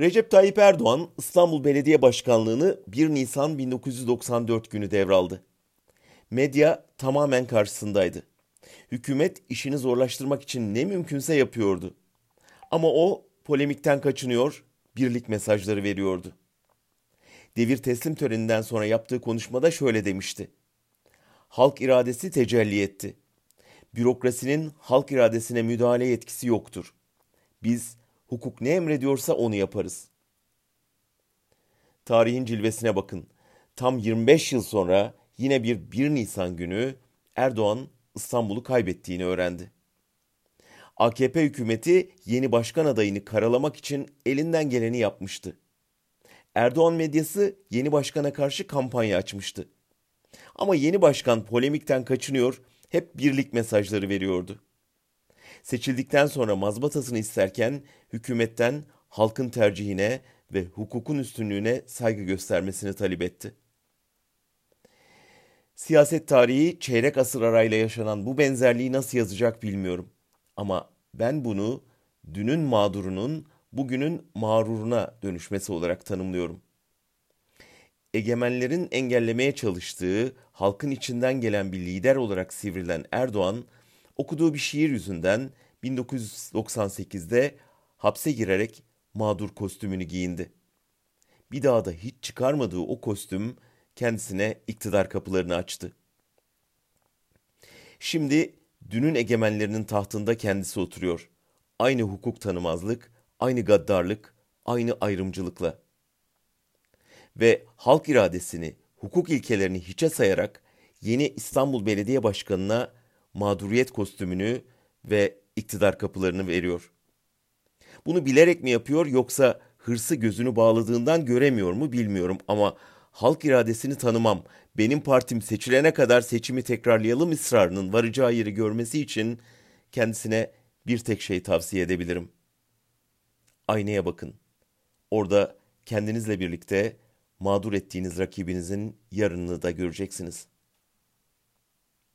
Recep Tayyip Erdoğan İstanbul Belediye Başkanlığı'nı 1 Nisan 1994 günü devraldı. Medya tamamen karşısındaydı. Hükümet işini zorlaştırmak için ne mümkünse yapıyordu. Ama o polemikten kaçınıyor, birlik mesajları veriyordu. Devir teslim töreninden sonra yaptığı konuşmada şöyle demişti. Halk iradesi tecelli etti. Bürokrasinin halk iradesine müdahale yetkisi yoktur. Biz hukuk ne emrediyorsa onu yaparız. Tarihin cilvesine bakın. Tam 25 yıl sonra yine bir 1 Nisan günü Erdoğan İstanbul'u kaybettiğini öğrendi. AKP hükümeti yeni başkan adayını karalamak için elinden geleni yapmıştı. Erdoğan medyası yeni başkana karşı kampanya açmıştı. Ama yeni başkan polemikten kaçınıyor, hep birlik mesajları veriyordu. Seçildikten sonra mazbatasını isterken hükümetten halkın tercihine ve hukukun üstünlüğüne saygı göstermesini talep etti. Siyaset tarihi çeyrek asır arayla yaşanan bu benzerliği nasıl yazacak bilmiyorum. Ama ben bunu dünün mağdurunun bugünün mağruruna dönüşmesi olarak tanımlıyorum. Egemenlerin engellemeye çalıştığı halkın içinden gelen bir lider olarak sivrilen Erdoğan, okuduğu bir şiir yüzünden 1998'de hapse girerek mağdur kostümünü giyindi. Bir daha da hiç çıkarmadığı o kostüm kendisine iktidar kapılarını açtı. Şimdi dünün egemenlerinin tahtında kendisi oturuyor. Aynı hukuk tanımazlık, aynı gaddarlık, aynı ayrımcılıkla. Ve halk iradesini, hukuk ilkelerini hiçe sayarak yeni İstanbul Belediye Başkanı'na mağduriyet kostümünü ve iktidar kapılarını veriyor. Bunu bilerek mi yapıyor yoksa hırsı gözünü bağladığından göremiyor mu bilmiyorum ama halk iradesini tanımam, benim partim seçilene kadar seçimi tekrarlayalım ısrarının varacağı yeri görmesi için kendisine bir tek şey tavsiye edebilirim. Aynaya bakın. Orada kendinizle birlikte mağdur ettiğiniz rakibinizin yarınını da göreceksiniz.''